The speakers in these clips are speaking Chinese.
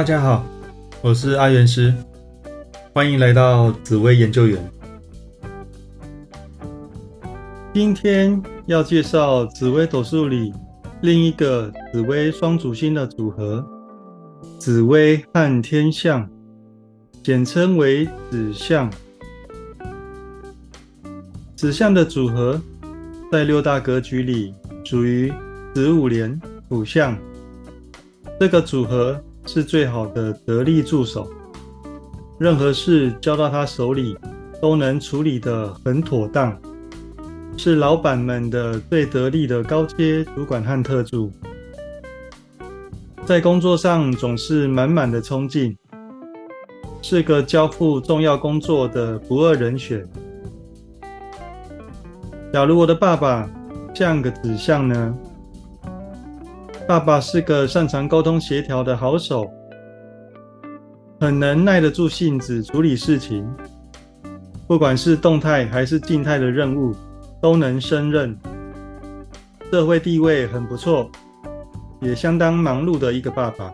大家好，我是阿元师，欢迎来到紫薇研究员。今天要介绍紫微斗数里另一个紫微双主星的组合——紫微和天象，简称为紫相。紫相的组合在六大格局里属于子午连辅相，这个组合。是最好的得力助手，任何事交到他手里都能处理得很妥当，是老板们的最得力的高阶主管和特助，在工作上总是满满的冲劲，是个交付重要工作的不二人选。假如我的爸爸像个指向呢？爸爸是个擅长沟通协调的好手，很能耐得住性子处理事情，不管是动态还是静态的任务都能胜任，社会地位很不错，也相当忙碌的一个爸爸。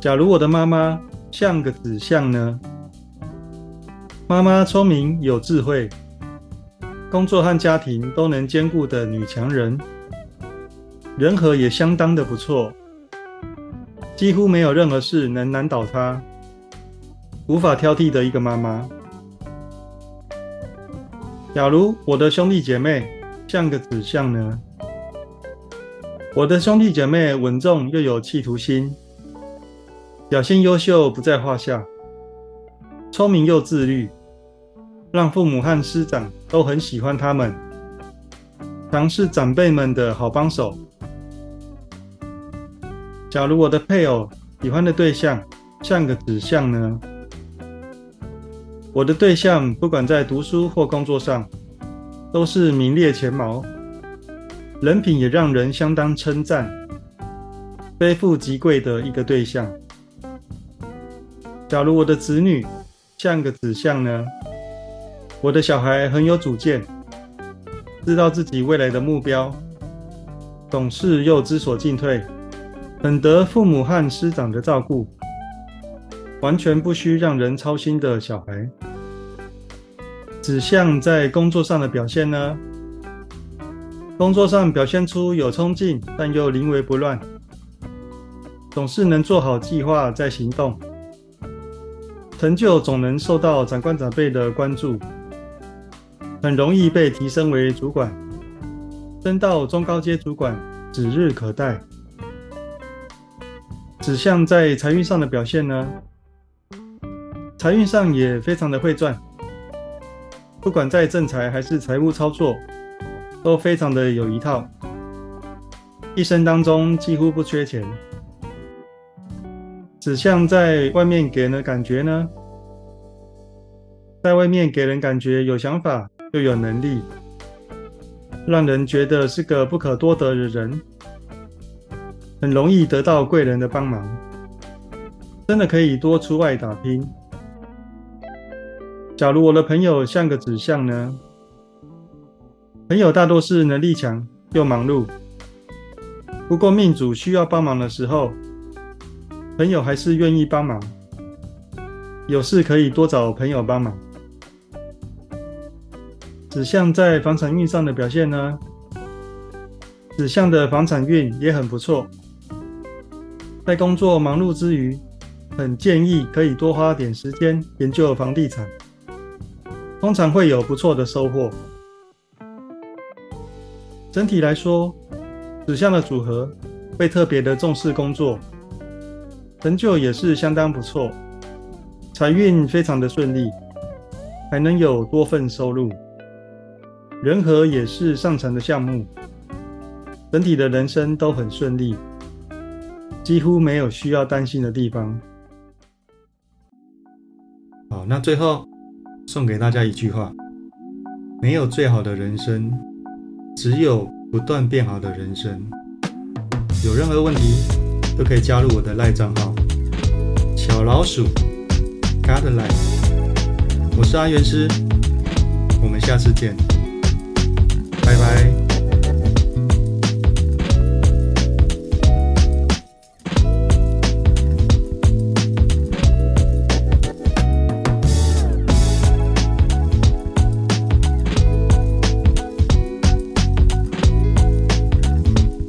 假如我的妈妈像个子像呢？妈妈聪明有智慧，工作和家庭都能兼顾的女强人。人和也相当的不错，几乎没有任何事能难倒他，无法挑剔的一个妈妈。假如我的兄弟姐妹像个子相呢？我的兄弟姐妹稳重又有企图心，表现优秀不在话下，聪明又自律，让父母和师长都很喜欢他们，常是长辈们的好帮手。假如我的配偶喜欢的对象像个指向呢？我的对象不管在读书或工作上，都是名列前茅，人品也让人相当称赞，非富即贵的一个对象。假如我的子女像个指向呢？我的小孩很有主见，知道自己未来的目标，懂事又知所进退。很得父母和师长的照顾，完全不需让人操心的小孩。指向在工作上的表现呢？工作上表现出有冲劲，但又临危不乱，总是能做好计划再行动，成就总能受到长官长辈的关注，很容易被提升为主管，升到中高阶主管指日可待。指向在财运上的表现呢？财运上也非常的会赚，不管在正财还是财务操作，都非常的有一套，一生当中几乎不缺钱。指向在外面给人的感觉呢？在外面给人感觉有想法又有能力，让人觉得是个不可多得的人。很容易得到贵人的帮忙，真的可以多出外打拼。假如我的朋友像个指向呢？朋友大多是能力强又忙碌，不过命主需要帮忙的时候，朋友还是愿意帮忙。有事可以多找朋友帮忙。指向在房产运上的表现呢？指向的房产运也很不错。在工作忙碌之余，很建议可以多花点时间研究房地产，通常会有不错的收获。整体来说，指向的组合会特别的重视工作，成就也是相当不错，财运非常的顺利，还能有多份收入，人和也是上乘的项目，整体的人生都很顺利。几乎没有需要担心的地方。好，那最后送给大家一句话：没有最好的人生，只有不断变好的人生。有任何问题都可以加入我的赖账号小老鼠 Godline，我是阿元师，我们下次见。